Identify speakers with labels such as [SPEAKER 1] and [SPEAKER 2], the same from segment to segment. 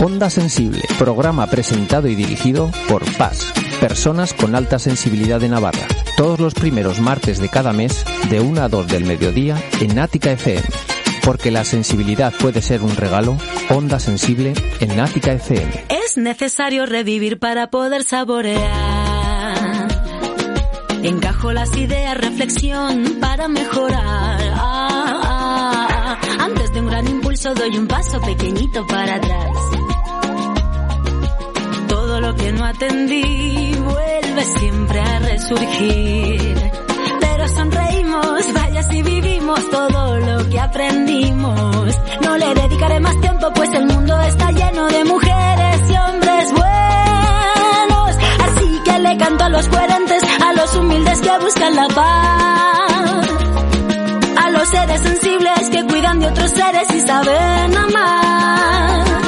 [SPEAKER 1] Onda Sensible, programa presentado y dirigido por PAS, personas con alta sensibilidad de Navarra. Todos los primeros martes de cada mes, de 1 a 2 del mediodía, en Ática FM. Porque la sensibilidad puede ser un regalo, Onda Sensible en Ática FM.
[SPEAKER 2] Es necesario revivir para poder saborear. Encajo las ideas, reflexión para mejorar. Ah, ah, ah. Antes de un gran impulso doy un paso pequeñito para atrás. Todo lo que no atendí vuelve siempre a resurgir. Pero sonreímos, vaya si vivimos todo lo que aprendimos. No le dedicaré más tiempo pues el mundo está lleno de mujeres y hombres buenos. Así que le canto a los coherentes, a los humildes que buscan la paz. A los seres sensibles que cuidan de otros seres y saben amar.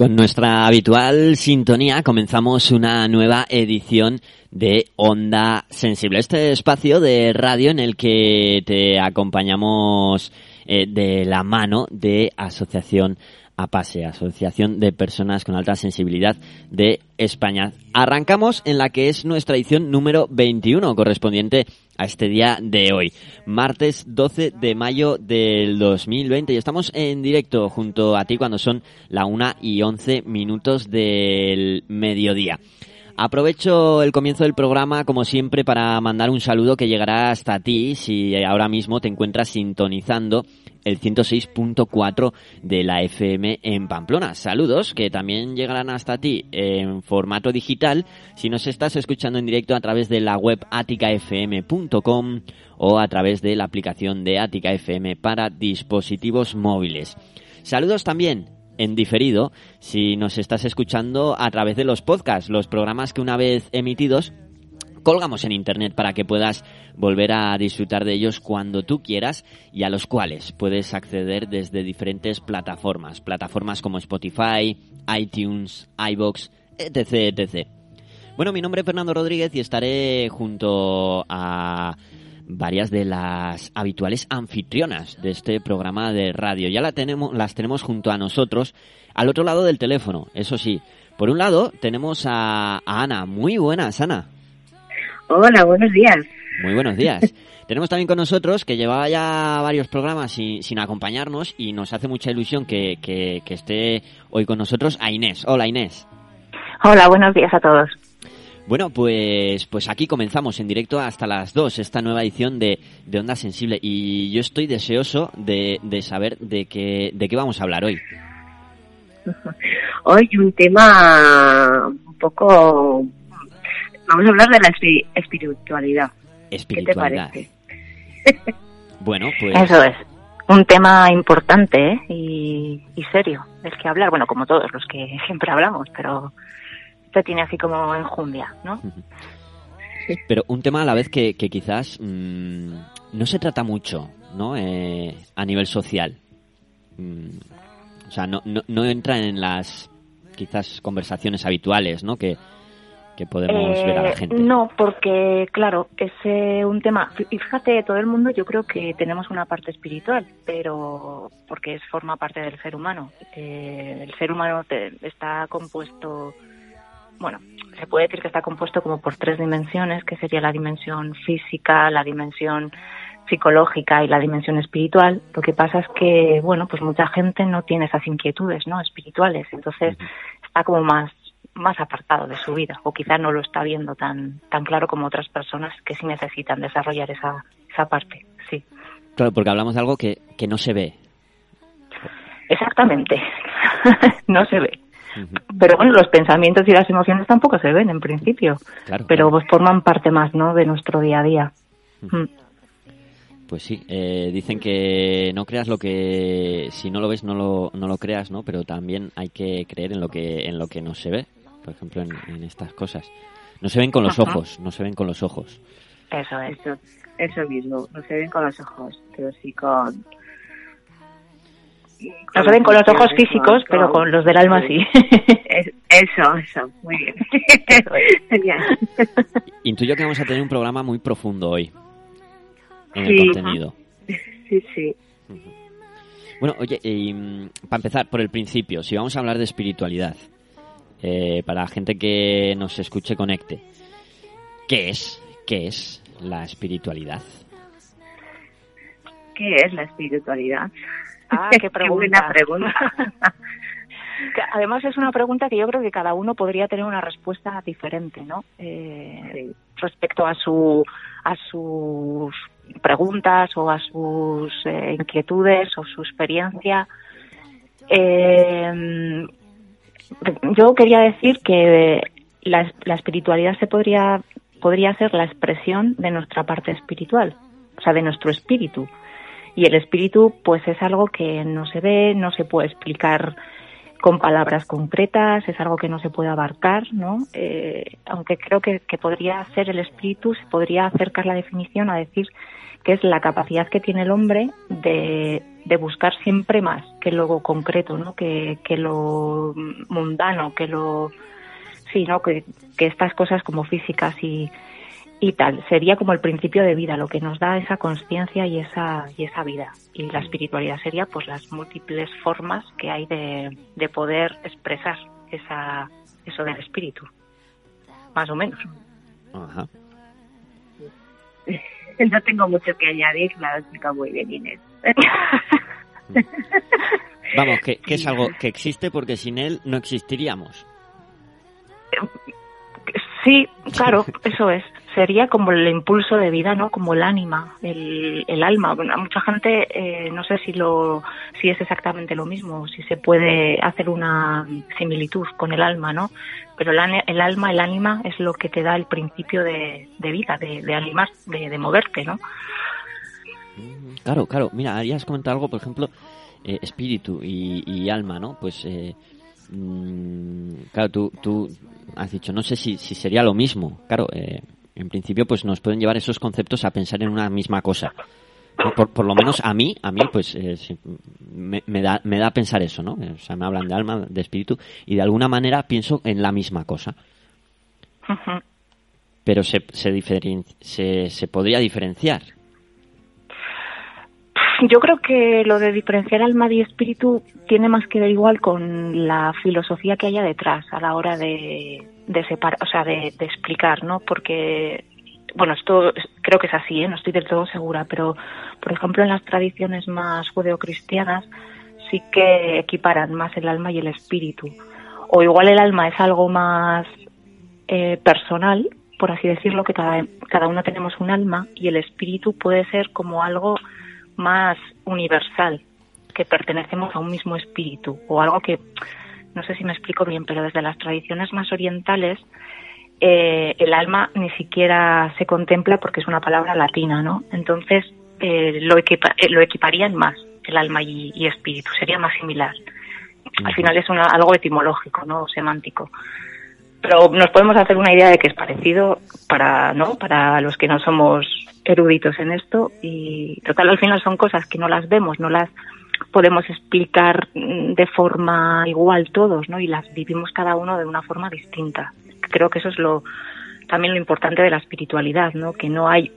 [SPEAKER 3] Con nuestra habitual sintonía comenzamos una nueva edición de Onda Sensible, este espacio de radio en el que te acompañamos eh, de la mano de Asociación APASE, Asociación de Personas con Alta Sensibilidad de España. Arrancamos en la que es nuestra edición número 21, correspondiente a este día de hoy, martes 12 de mayo del 2020. Y estamos en directo junto a ti cuando son la 1 y 11 minutos del mediodía. Aprovecho el comienzo del programa, como siempre, para mandar un saludo que llegará hasta ti si ahora mismo te encuentras sintonizando el 106.4 de la FM en Pamplona. Saludos que también llegarán hasta ti en formato digital si nos estás escuchando en directo a través de la web aticafm.com o a través de la aplicación de Atica FM para dispositivos móviles. Saludos también en diferido si nos estás escuchando a través de los podcasts, los programas que una vez emitidos colgamos en internet para que puedas volver a disfrutar de ellos cuando tú quieras y a los cuales puedes acceder desde diferentes plataformas, plataformas como Spotify, iTunes, iBox, etc, etc. Bueno, mi nombre es Fernando Rodríguez y estaré junto a varias de las habituales anfitrionas de este programa de radio. Ya la tenemos, las tenemos junto a nosotros al otro lado del teléfono, eso sí. Por un lado tenemos a, a Ana. Muy buenas, Ana.
[SPEAKER 4] Hola, buenos días.
[SPEAKER 3] Muy buenos días. Tenemos también con nosotros, que llevaba ya varios programas sin, sin acompañarnos y nos hace mucha ilusión que, que, que esté hoy con nosotros, a Inés. Hola, Inés.
[SPEAKER 4] Hola, buenos días a todos.
[SPEAKER 3] Bueno, pues, pues aquí comenzamos en directo hasta las 2, esta nueva edición de, de Onda Sensible. Y yo estoy deseoso de, de saber de qué, de qué vamos a hablar hoy.
[SPEAKER 4] Hoy un tema un poco... Vamos a hablar de la espi- espiritualidad.
[SPEAKER 3] Espiritualidad.
[SPEAKER 4] ¿Qué te parece?
[SPEAKER 3] Bueno, pues...
[SPEAKER 5] Eso es. Un tema importante ¿eh? y, y serio del que hablar. Bueno, como todos los que siempre hablamos, pero este tiene así como enjundia, ¿no?
[SPEAKER 3] Pero un tema a la vez que, que quizás mm, no se trata mucho, ¿no? Eh, a nivel social. Mm, o sea, no, no, no entra en las quizás conversaciones habituales, ¿no? Que, que podemos ver a la
[SPEAKER 5] Eh,
[SPEAKER 3] gente.
[SPEAKER 5] No, porque claro, es eh, un tema. Y fíjate, todo el mundo yo creo que tenemos una parte espiritual, pero porque es forma parte del ser humano. Eh, el ser humano te- está compuesto bueno, se puede decir que está compuesto como por tres dimensiones, que sería la dimensión física, la dimensión psicológica y la dimensión espiritual. Lo que pasa es que, bueno, pues mucha gente no tiene esas inquietudes, ¿no? Espirituales. Entonces está como más más apartado de su vida o quizá no lo está viendo tan tan claro como otras personas que sí necesitan desarrollar esa esa parte, sí.
[SPEAKER 3] Claro, porque hablamos de algo que, que no se ve.
[SPEAKER 5] Exactamente. no se ve. Pero bueno, los pensamientos y las emociones tampoco se ven en principio,
[SPEAKER 3] Claro,
[SPEAKER 5] pero
[SPEAKER 3] claro.
[SPEAKER 5] pues forman parte más, ¿no? De nuestro día a día. Mm.
[SPEAKER 3] Pues sí, eh, dicen que no creas lo que si no lo ves no lo, no lo creas, ¿no? Pero también hay que creer en lo que en lo que no se ve, por ejemplo en, en estas cosas. No se ven con los
[SPEAKER 5] Ajá.
[SPEAKER 3] ojos, no se ven con los ojos.
[SPEAKER 5] Eso es.
[SPEAKER 4] Eso, eso mismo, no se ven con los ojos, pero sí con...
[SPEAKER 5] No se ven con los ojos físicos, pero con los del alma sí.
[SPEAKER 4] Es- Eso, eso, muy bien. Genial.
[SPEAKER 3] Intuyo que vamos a tener un programa muy profundo hoy en el
[SPEAKER 4] Sí.
[SPEAKER 3] contenido.
[SPEAKER 4] Sí, sí.
[SPEAKER 3] Bueno, oye, para empezar por el principio, si vamos a hablar de espiritualidad, eh, para la gente que nos escuche, conecte, ¿qué es? ¿Qué es la espiritualidad?
[SPEAKER 4] ¿Qué es la espiritualidad?
[SPEAKER 5] Ah, qué
[SPEAKER 4] buena
[SPEAKER 5] pregunta.
[SPEAKER 4] pregunta.
[SPEAKER 5] Que Además es una pregunta que yo creo que cada uno podría tener una respuesta diferente, ¿no? Eh,
[SPEAKER 4] Sí.
[SPEAKER 5] Respecto a su a sus preguntas o a sus eh, inquietudes o su experiencia. Eh, yo quería decir que la, la espiritualidad se podría podría ser la expresión de nuestra parte espiritual, o sea, de nuestro espíritu. Y el espíritu, pues es algo que no se ve, no se puede explicar con palabras concretas, es algo que no se puede abarcar, ¿no? Eh, aunque creo que, que podría ser el espíritu, se podría acercar la definición a decir que es la capacidad que tiene el hombre de, de buscar siempre más que lo concreto, ¿no? Que, que lo mundano, que lo sí, ¿no? Que, que estas cosas como físicas y, y tal. Sería como el principio de vida, lo que nos da esa conciencia y esa, y esa vida. Y la espiritualidad sería pues las múltiples formas que hay de, de poder expresar esa, eso del espíritu. Más o menos.
[SPEAKER 3] Ajá.
[SPEAKER 4] No tengo mucho que añadir, la has explicado muy bien, Inés.
[SPEAKER 3] Vamos, que, que es algo que existe porque sin él no existiríamos.
[SPEAKER 5] Sí, claro, eso es. Sería como el impulso de vida, ¿no? Como el ánima, el, el alma. Bueno, a mucha gente eh, no sé si lo, si es exactamente lo mismo, si se puede hacer una similitud con el alma, ¿no? Pero el, el alma, el ánima es lo que te da el principio de, de vida, de, de animar, de, de moverte, ¿no?
[SPEAKER 3] Claro, claro. Mira, habías comentado algo, por ejemplo, eh, espíritu y, y alma, ¿no? Pues, eh, mm, claro, tú, tú has dicho, no sé si, si sería lo mismo. Claro, eh, en principio, pues nos pueden llevar esos conceptos a pensar en una misma cosa. Por, por lo menos a mí, a mí, pues eh, me, me da, me da a pensar eso, ¿no? O sea, me hablan de alma, de espíritu, y de alguna manera pienso en la misma cosa. Pero se, se, se, se podría diferenciar.
[SPEAKER 5] Yo creo que lo de diferenciar alma y espíritu tiene más que ver igual con la filosofía que haya detrás a la hora de, separar, o sea, de, explicar, ¿no? Porque, bueno, esto es- creo que es así, ¿eh? no estoy del todo segura, pero, por ejemplo, en las tradiciones más judeocristianas sí que equiparan más el alma y el espíritu. O igual el alma es algo más eh, personal, por así decirlo, que cada, cada uno tenemos un alma y el espíritu puede ser como algo más universal, que pertenecemos a un mismo espíritu o algo que, no sé si me explico bien, pero desde las tradiciones más orientales eh, el alma ni siquiera se contempla porque es una palabra latina, ¿no? Entonces eh, lo, equipa- eh, lo equiparían más el alma y, y espíritu, sería más similar. Al final es una, algo etimológico, ¿no? Semántico. Pero nos podemos hacer una idea de que es parecido para, ¿no? Para los que no somos eruditos en esto y total al final son cosas que no las vemos, no las podemos explicar mm, de forma igual todos, ¿no? Y las vivimos cada uno de una forma distinta. Creo que eso es lo también lo importante de la espiritualidad, ¿no? Que no hay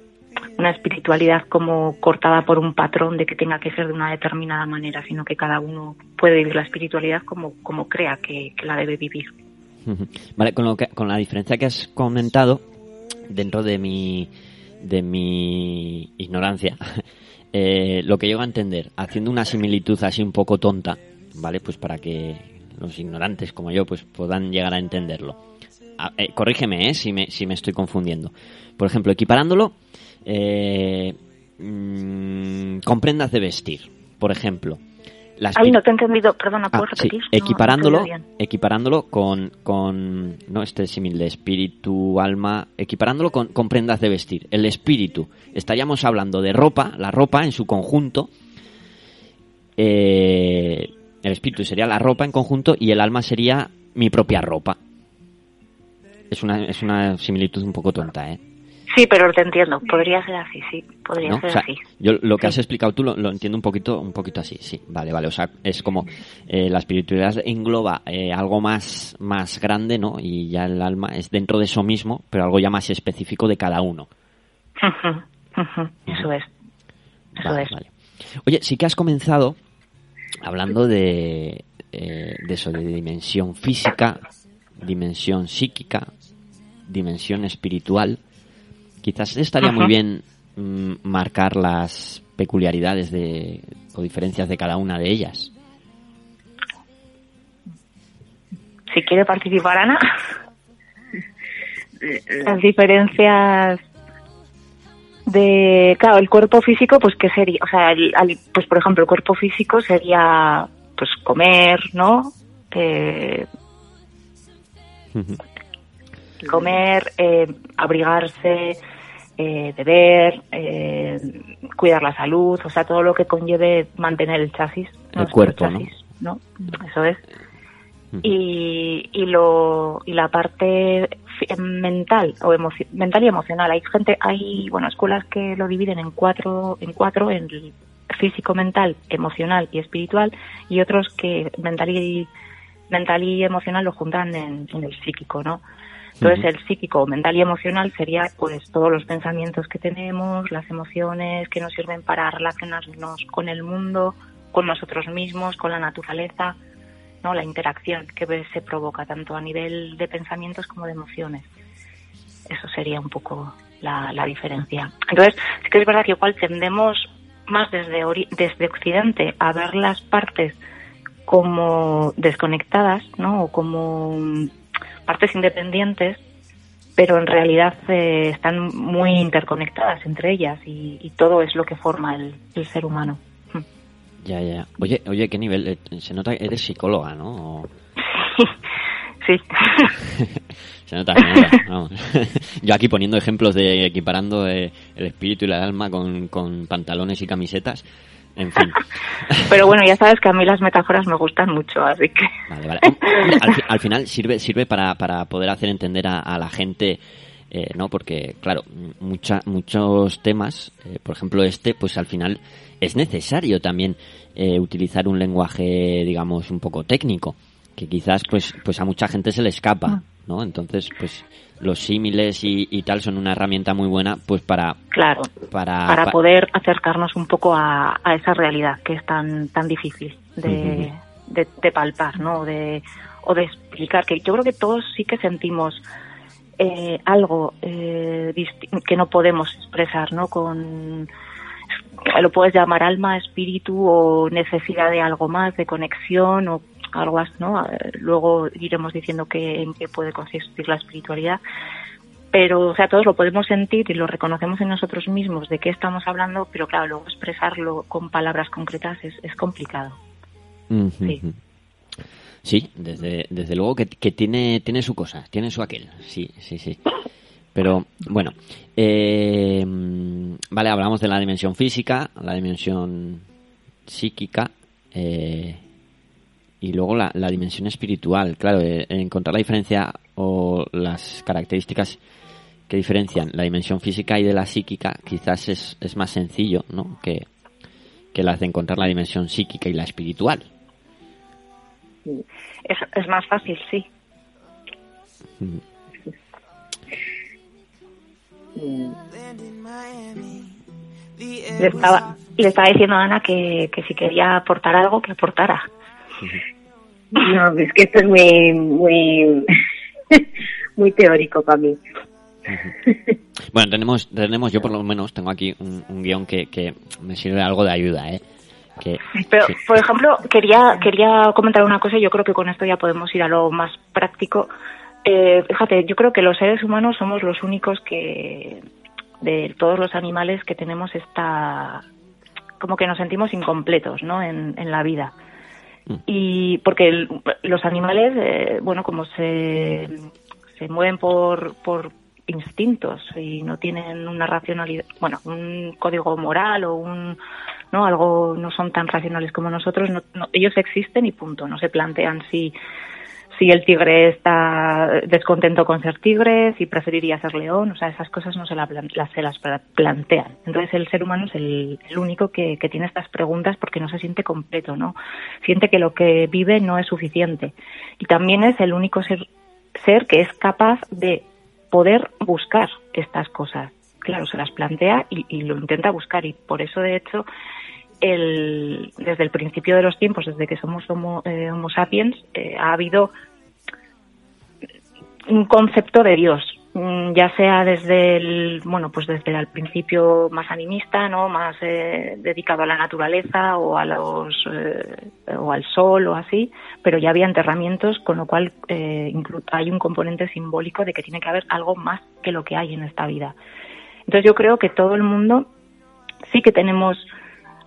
[SPEAKER 5] una espiritualidad como cortada por un patrón de que tenga que ser de una determinada manera, sino que cada uno puede vivir la espiritualidad como, como crea que, que la debe vivir.
[SPEAKER 3] Vale, con, lo que, con la diferencia que has comentado, dentro de mi, de mi ignorancia, eh, lo que llego a entender, haciendo una similitud así un poco tonta, ¿vale? Pues para que los ignorantes como yo pues puedan llegar a entenderlo. Ah, eh, corrígeme, ¿eh? Si me, si me estoy confundiendo. Por ejemplo, equiparándolo eh, mm, con prendas de vestir, por ejemplo. Las
[SPEAKER 5] Ay, no te he entendido, perdona,
[SPEAKER 3] Ah,
[SPEAKER 5] ¿puedes
[SPEAKER 3] sí,
[SPEAKER 5] repetir? No, no
[SPEAKER 3] equiparándolo, equiparándolo con, con, no este símil de espíritu, alma, equiparándolo con, con prendas de vestir. El espíritu, estaríamos hablando de ropa, la ropa en su conjunto, eh, el espíritu sería la ropa en conjunto y el alma sería mi propia ropa. Es una, es una similitud un poco tonta, ¿eh?
[SPEAKER 5] Sí, pero te entiendo. Podría ser así, sí. Podría
[SPEAKER 3] ¿no?
[SPEAKER 5] ser
[SPEAKER 3] O sea,
[SPEAKER 5] así.
[SPEAKER 3] yo lo que
[SPEAKER 5] Sí.
[SPEAKER 3] has explicado tú lo, lo entiendo un poquito, un poquito así, sí, vale, vale, o sea, es como eh, la espiritualidad engloba eh, algo más, más grande, ¿no? Y ya el alma es dentro de eso mismo, pero algo ya más específico de cada uno.
[SPEAKER 5] Eso es. Eso
[SPEAKER 3] Vale,
[SPEAKER 5] es.
[SPEAKER 3] vale. Oye, sí que has comenzado hablando de, eh, de eso, de dimensión física, dimensión psíquica, dimensión espiritual. Quizás estaría muy bien mm, marcar las peculiaridades de, o diferencias de cada una de ellas.
[SPEAKER 5] Si quiere participar Ana. Las diferencias de, claro, el cuerpo físico, pues qué sería, o sea, el- al- pues por ejemplo, el cuerpo físico sería, pues comer, ¿no? Eh, comer, eh, abrigarse, eh, beber, eh, cuidar la salud, o sea, todo lo que conlleve mantener el chasis. nuestro
[SPEAKER 3] cuerpo, ¿no?
[SPEAKER 5] chasis, ¿no? Eso es. Y, y, lo, y la parte mental o mental y emocional. Hay gente, hay bueno escuelas que lo dividen en cuatro, en cuatro, en el físico, mental, emocional y espiritual, y otros que mental y mental y emocional lo juntan en, en el psíquico, ¿no? Entonces el psíquico, mental y emocional sería pues todos los pensamientos que tenemos, las emociones que nos sirven para relacionarnos con el mundo, con nosotros mismos, con la naturaleza, ¿no? La interacción que se provoca tanto a nivel de pensamientos como de emociones. Eso sería un poco la, la diferencia. Entonces, sí que es verdad que igual tendemos más desde, ori- desde Occidente a ver las partes como desconectadas, ¿no? O como partes independientes, pero en realidad eh, están muy interconectadas entre ellas y, y todo es lo que forma el, el ser humano.
[SPEAKER 3] Ya, ya. Oye, oye, ¿qué nivel? Eh, Se nota que eres psicóloga, ¿no?
[SPEAKER 5] Sí.
[SPEAKER 3] Se nota, se nota, vamos. Yo aquí poniendo ejemplos de equiparando eh, el espíritu y el alma con, con pantalones y camisetas. En fin.
[SPEAKER 5] Pero bueno, ya sabes que a mí las metáforas me gustan mucho, así que...
[SPEAKER 3] Vale, vale. Al, fi- al final sirve sirve para, para poder hacer entender a, a la gente, eh, ¿no? Porque, claro, mucha, muchos temas, eh, por ejemplo este, pues al final es necesario también eh, utilizar un lenguaje, digamos, un poco técnico, que quizás pues, pues a mucha gente se le escapa, ¿no? Entonces, pues los símiles y, y tal son una herramienta muy buena, pues para...
[SPEAKER 5] Claro,
[SPEAKER 3] Para,
[SPEAKER 5] para
[SPEAKER 3] pa-
[SPEAKER 5] poder acercarnos un poco a, a esa realidad que es tan tan difícil de, de, de palpar, ¿no? De, o de explicar, que yo creo que todos sí que sentimos eh, algo eh, que no podemos expresar, ¿no? Con lo puedes llamar alma, espíritu o necesidad de algo más, de conexión o algo así, ¿no? Luego iremos diciendo que, en qué puede consistir la espiritualidad. Pero, o sea, todos lo podemos sentir y lo reconocemos en nosotros mismos de qué estamos hablando, pero claro, luego expresarlo con palabras concretas es, es complicado. Sí.
[SPEAKER 3] Sí, desde, desde luego que, que tiene, tiene su cosa, tiene su aquel, sí, sí, sí. Pero bueno, eh, vale, hablamos de la dimensión física, la dimensión psíquica eh, y luego la, la dimensión espiritual. Claro, eh, encontrar la diferencia o las características que diferencian la dimensión física y de la psíquica quizás es, es más sencillo, ¿no? Que, que las de encontrar la dimensión psíquica y la espiritual.
[SPEAKER 5] Es, es más fácil, sí. Le estaba, le estaba diciendo a Ana que, que si quería aportar algo, que aportara.
[SPEAKER 4] No, es que esto es muy, muy, muy teórico para mí.
[SPEAKER 3] Bueno, tenemos, tenemos, yo por lo menos tengo aquí un, un guion que, que me sirve algo de ayuda, ¿eh? Que,
[SPEAKER 5] Pero, por ejemplo, quería, quería comentar una cosa y yo creo que con esto ya podemos ir a lo más práctico. Eh, fíjate, yo creo que los seres humanos somos los únicos que, de todos los animales, que tenemos esta, como que nos sentimos incompletos, ¿no? En, en la vida.
[SPEAKER 3] Mm.
[SPEAKER 5] Y porque el- los animales, eh, bueno, como se, se mueven por, por instintos y no tienen una racionalidad, bueno, un código moral o un, no, algo, no son tan racionales como nosotros, no- no- ellos existen y punto, no se plantean si, si el tigre está descontento con ser tigre, si preferiría ser león, o sea, esas cosas no se, la se las pla- plantean. Entonces el ser humano es el, el único que, que tiene estas preguntas porque no se siente completo, ¿no? Siente que lo que vive no es suficiente. Y también es el único ser, ser que es capaz de poder buscar estas cosas. Claro, se las plantea y, y lo intenta buscar y por eso, de hecho, el, desde el principio de los tiempos, desde que somos homo, eh, homo sapiens, eh, ha habido un concepto de Dios, mm, ya sea desde el, bueno, pues desde el principio más animista, ¿no? Más eh, dedicado a la naturaleza o a los, eh, o al sol o así, pero ya había enterramientos, con lo cual eh, hay un componente simbólico de que tiene que haber algo más que lo que hay en esta vida. Entonces yo creo que todo el mundo sí que tenemos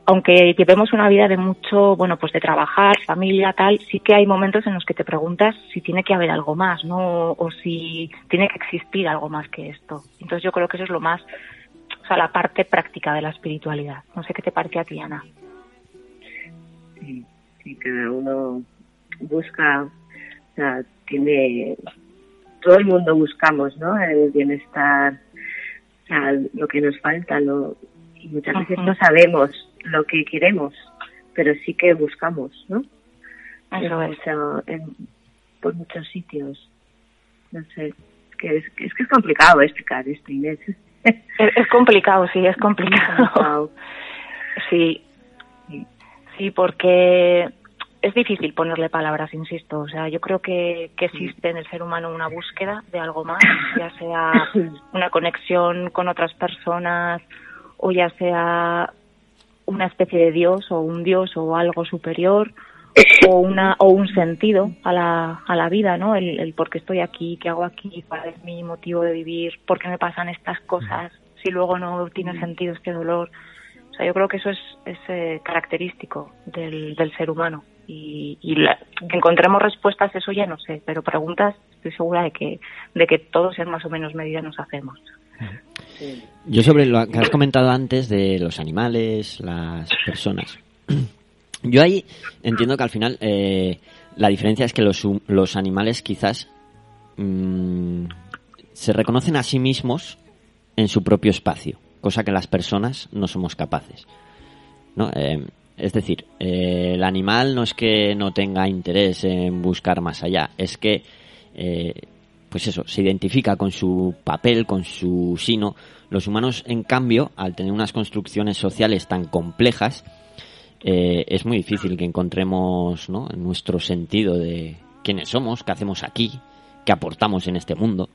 [SPEAKER 5] aunque llevemos una vida de mucho, bueno, pues de trabajar, familia, tal, sí que hay momentos en los que te preguntas si tiene que haber algo más, ¿no? O si tiene que existir algo más que esto. Entonces yo creo que eso es lo más, o sea, la parte práctica de la espiritualidad. No sé qué te parece a ti, Ana.
[SPEAKER 4] Sí, sí, cada uno busca, o sea, tiene, todo el mundo buscamos, ¿no? El bienestar, o sea, lo que nos falta, lo, y muchas veces no sabemos lo que queremos, pero sí que buscamos, ¿no?
[SPEAKER 5] Eso es.
[SPEAKER 4] mucho- en- por muchos sitios. No sé, es que es, es que es complicado explicar esto, Inés.
[SPEAKER 5] Es, es complicado, sí, es complicado.
[SPEAKER 4] Complicado.
[SPEAKER 5] Sí, sí, porque es difícil ponerle palabras, insisto. O sea, yo creo que, que existe en el ser humano una búsqueda de algo más, ya sea una conexión con otras personas o ya sea una especie de Dios o un Dios o algo superior o una o un sentido a la, a la vida, ¿no? El, el por qué estoy aquí, qué hago aquí, cuál es mi motivo de vivir, por qué me pasan estas cosas, si luego no tiene sentido este dolor. O sea, yo creo que eso es, es eh, característico del, del ser humano. Y, y la- que encontremos respuestas, eso ya no sé, pero preguntas estoy segura de que, de que todos en más o menos medida nos hacemos.
[SPEAKER 3] Yo sobre lo que has comentado antes de los animales, las personas. Yo ahí entiendo que al final eh, la diferencia es que los, los animales quizás mm, se reconocen a sí mismos en su propio espacio, cosa que las personas no somos capaces. ¿no? Eh, es decir, eh, el animal no es que no tenga interés en buscar más allá, es que eh, pues eso, se identifica con su papel, con su sino. Los humanos, en cambio, al tener unas construcciones sociales tan complejas, eh, es muy difícil que encontremos ¿no? nuestro sentido de quiénes somos, qué hacemos aquí, qué aportamos en este mundo.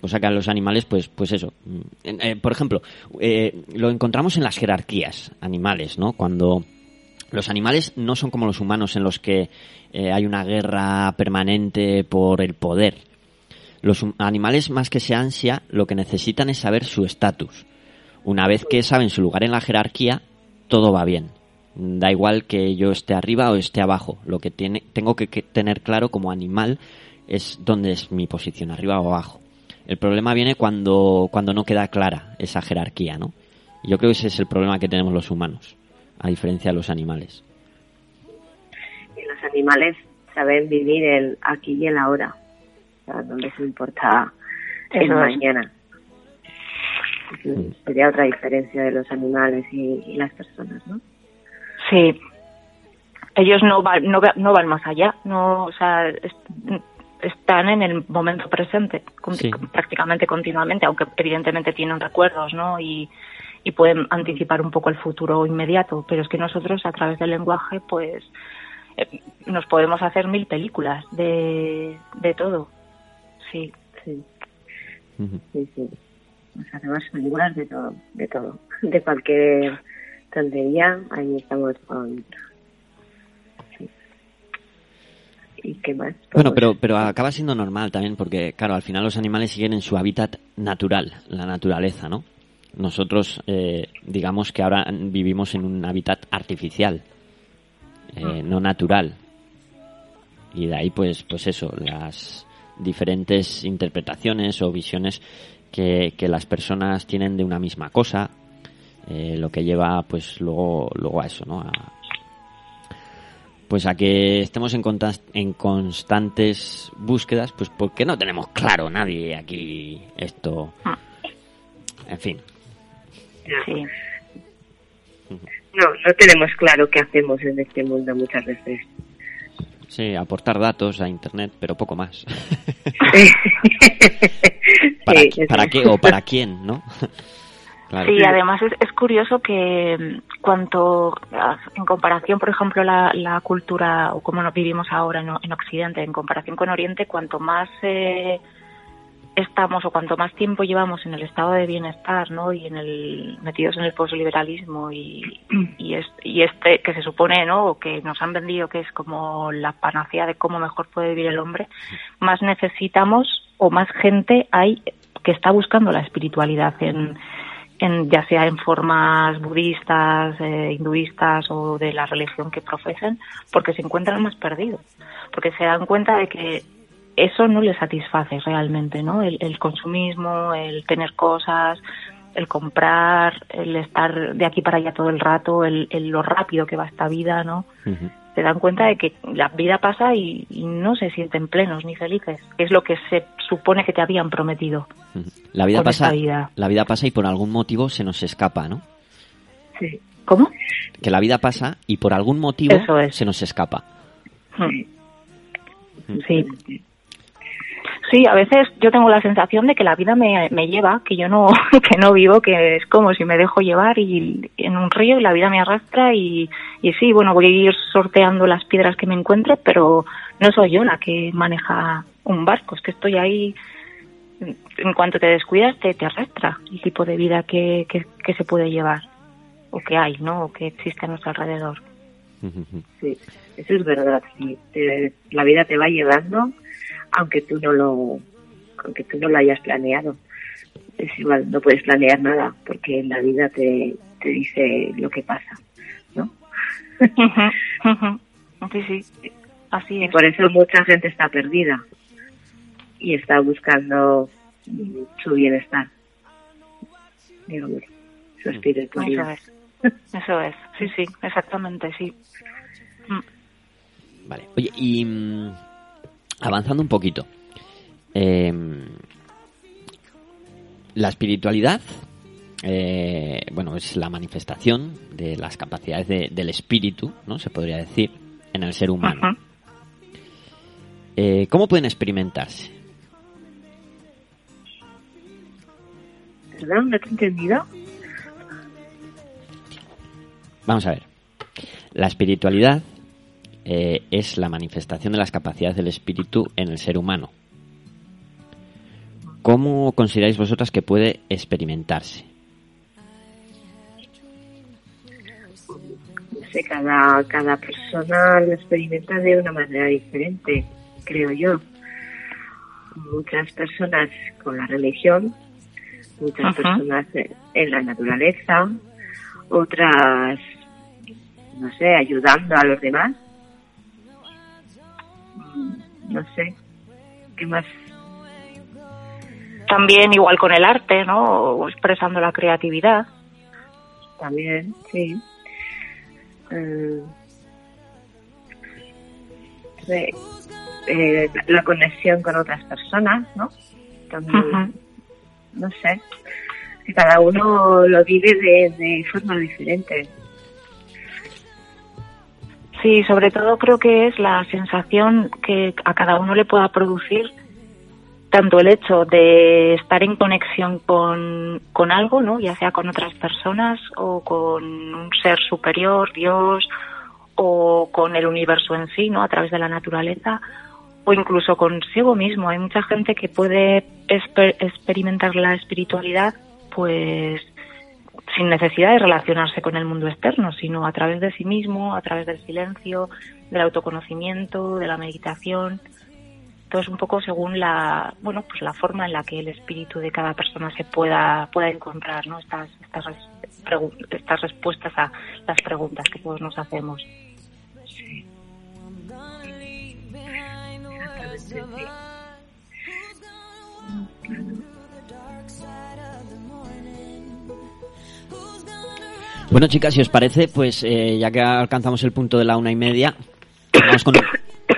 [SPEAKER 3] Cosa que a los animales, pues, pues eso. mm, eh, por ejemplo, eh, lo encontramos en las jerarquías animales, ¿no? Cuando los animales no son como los humanos en los que hay una guerra permanente por el poder. Los animales, más que esa ansia, lo que necesitan es saber su estatus. Una vez que saben su lugar en la jerarquía, todo va bien. Da igual que yo esté arriba o esté abajo. Lo que tiene, tengo que, tener claro como animal es dónde es mi posición, arriba o abajo. El problema viene cuando, cuando no queda clara esa jerarquía, ¿no? Yo creo que ese es el problema que tenemos los humanos, a diferencia de los animales.
[SPEAKER 4] Y los animales saben vivir el aquí y el ahora. O sea, no les importa el
[SPEAKER 5] Eso es.
[SPEAKER 4] mañana. Sería otra diferencia de los animales y, y las personas, ¿no?
[SPEAKER 5] Sí. Ellos no van, no, no van más allá, no, o sea, es- están en el momento presente, con-
[SPEAKER 3] Sí.
[SPEAKER 5] prácticamente continuamente, aunque evidentemente tienen recuerdos, ¿no? Y, y pueden anticipar un poco el futuro inmediato, pero es que nosotros a través del lenguaje, pues, eh, nos podemos hacer mil películas de, de todo. Sí.
[SPEAKER 4] Sí, sí, sí. Nos hacemos películas de todo, de todo. De cualquier tontería, ahí estamos con... Sí. ¿Y qué más?
[SPEAKER 3] Bueno, pero, pero acaba siendo normal también, porque, claro, al final los animales siguen en su hábitat natural, la naturaleza, ¿no? Nosotros, eh, digamos que ahora vivimos en un hábitat artificial, eh, no natural. Y de ahí, pues, pues eso, las diferentes interpretaciones o visiones que, que las personas tienen de una misma cosa, eh, lo que lleva, pues, luego, luego a eso, ¿no? A, pues a que estemos en, en constantes búsquedas, pues porque no tenemos claro nadie aquí esto. En fin,
[SPEAKER 5] Sí.
[SPEAKER 4] No, no tenemos claro qué hacemos en este mundo muchas veces.
[SPEAKER 3] Sí, aportar datos a internet, pero poco más. ¿Para,
[SPEAKER 4] Sí,
[SPEAKER 3] qui- para qué o para quién, no? Claro.
[SPEAKER 5] Sí, además es, es curioso que mm, cuanto, ah, en comparación, por ejemplo, la, la cultura o cómo nos vivimos ahora en, O- en Occidente, en comparación con Oriente, cuanto más eh, estamos o cuanto más tiempo llevamos en el estado de bienestar, ¿no? Y en el metidos en el posliberalismo y, y, es- y este que se supone, ¿no? O que nos han vendido que es como la panacea de cómo mejor puede vivir el hombre, más necesitamos o más gente hay que está buscando la espiritualidad en, en ya sea en formas budistas, eh, hinduistas o de la religión que profesen, porque se encuentran más perdidos, porque se dan cuenta de que eso no les satisface realmente, ¿no? El, el consumismo, el tener cosas, el comprar, el estar de aquí para allá todo el rato, el, el lo rápido que va esta vida, ¿no?
[SPEAKER 3] Ujú.
[SPEAKER 5] se dan cuenta de que la vida pasa y, y no se sienten plenos ni felices. Es lo que se supone que te habían prometido.
[SPEAKER 3] La vida pasa,
[SPEAKER 5] vida.
[SPEAKER 3] la vida pasa y por algún motivo se nos escapa, ¿no?
[SPEAKER 4] sí,
[SPEAKER 5] ¿Cómo?
[SPEAKER 3] Que la vida pasa y por algún motivo
[SPEAKER 5] Eso es.
[SPEAKER 3] se nos escapa.
[SPEAKER 5] Sí. Sí, a veces yo tengo la sensación de que la vida me, me lleva, que yo no que no vivo, que es como si me dejo llevar y en un río y la vida me arrastra y, y sí, bueno, voy a ir sorteando las piedras que me encuentre, pero no soy yo la que maneja un barco, es que estoy ahí, en cuanto te descuidas te, te arrastra el tipo de vida que, que, que se puede llevar o que hay, ¿no? O que existe a nuestro alrededor.
[SPEAKER 4] Sí, eso es verdad. Sí. Te- la vida te va llevando, aunque tú no lo, aunque tú no lo hayas planeado. Es igual, no puedes planear nada, porque la vida te, te dice lo que pasa, ¿no?
[SPEAKER 5] Sí, sí, así
[SPEAKER 4] Y
[SPEAKER 5] es.
[SPEAKER 4] por eso mucha gente está perdida y está buscando mm, su bienestar, digamos, su
[SPEAKER 5] Eso
[SPEAKER 4] espiritualidad.
[SPEAKER 5] es. Eso es. Sí, sí, exactamente, sí. Mm.
[SPEAKER 3] Vale. Oye, y mm, avanzando un poquito. em, la espiritualidad, eh, bueno, es la manifestación de las capacidades de- del espíritu, ¿no? Se podría decir, en el ser humano. Eh, ¿Cómo pueden experimentarse?
[SPEAKER 4] ¿Perdón? ¿No te he entendido?
[SPEAKER 3] Vamos a ver. La espiritualidad eh, es la manifestación de las capacidades del espíritu en el ser humano. ¿Cómo consideráis vosotras que puede experimentarse?
[SPEAKER 4] no sé, cada, cada persona lo experimenta de una manera diferente, creo yo. Muchas personas con la religión, muchas
[SPEAKER 5] Ajá.
[SPEAKER 4] personas en- en la naturaleza, otras, no sé, ayudando a los demás. No sé, ¿qué más?
[SPEAKER 5] También igual con el arte, ¿no? O expresando la creatividad.
[SPEAKER 4] También, sí. Eh, eh, la conexión con otras personas, ¿no? También, no sé, que cada uno lo vive de, de forma diferente.
[SPEAKER 5] Sí, sobre todo creo que es la sensación que a cada uno le pueda producir tanto el hecho de estar en conexión con, con algo, ¿no? Ya sea con otras personas o con un ser superior, Dios, o con el universo en sí, ¿no? A través de la naturaleza, o incluso consigo mismo. Hay mucha gente que puede exper- experimentar la espiritualidad, pues sin necesidad de relacionarse con el mundo externo, sino a través de sí mismo, a través del silencio, del autoconocimiento, de la meditación. Entonces, un poco según la, bueno, pues la forma en la que el espíritu de cada persona se pueda, pueda encontrar, ¿no? Estas, estas, estas respuestas a las preguntas que todos nos hacemos.
[SPEAKER 6] Bueno, chicas, si os parece, pues eh, ya que alcanzamos el punto de la una y media, vamos con,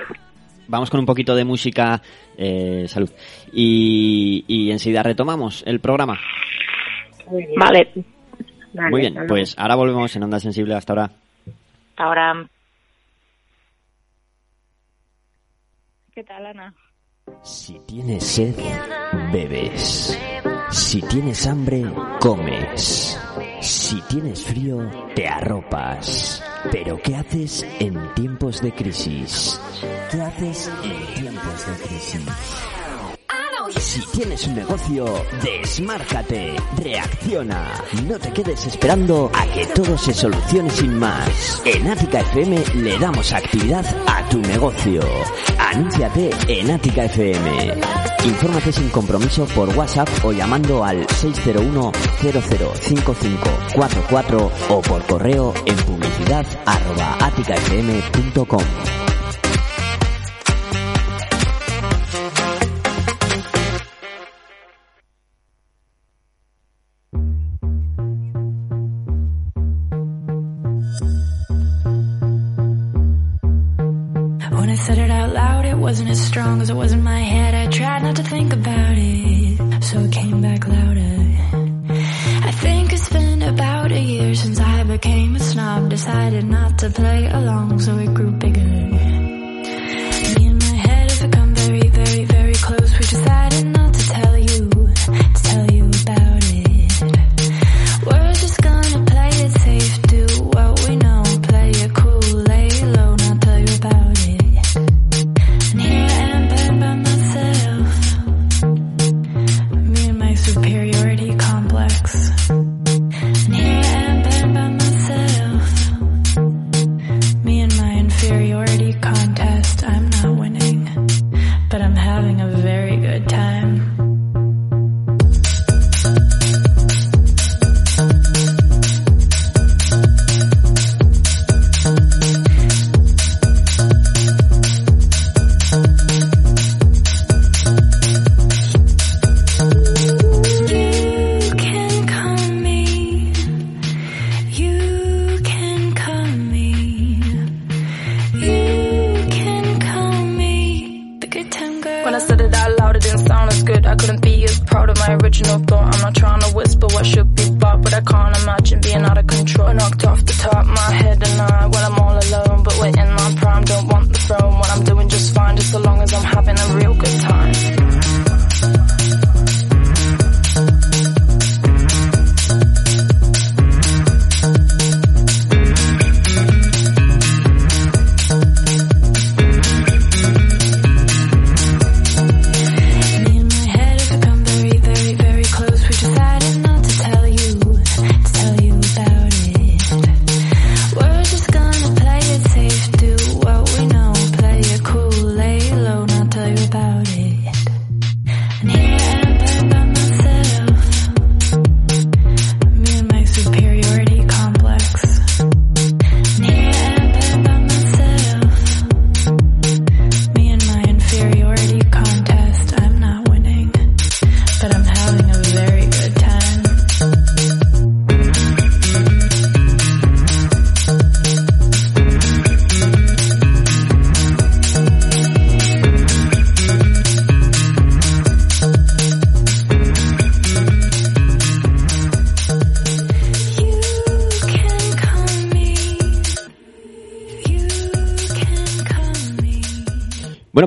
[SPEAKER 6] vamos con un poquito de música, eh, salud, y, y enseguida retomamos el programa.
[SPEAKER 4] Muy bien.
[SPEAKER 5] Vale,
[SPEAKER 4] Vale,
[SPEAKER 6] Muy bien,
[SPEAKER 4] hasta
[SPEAKER 6] pues ahora volvemos en Onda Sensible hasta ahora.
[SPEAKER 5] ahora. ¿Qué tal, Ana?
[SPEAKER 3] Si tienes sed, bebes. Si tienes hambre, comes. Si tienes frío, te arropas. Pero ¿qué haces en tiempos de crisis? ¿Qué haces en tiempos de crisis? Si tienes un negocio, desmárcate, reacciona. No te quedes esperando a que todo se solucione sin más. En Ática FM le damos actividad a tu negocio. Anúnciate en Ática FM. Infórmate sin compromiso por WhatsApp o llamando al 601 005544 o por correo en publicidad arroba áticafm.com.
[SPEAKER 7] wasn't as strong as it was in my head. I tried not to think about it, so it came back louder. I think it's been about a year since I became a snob. Decided not to play along, so it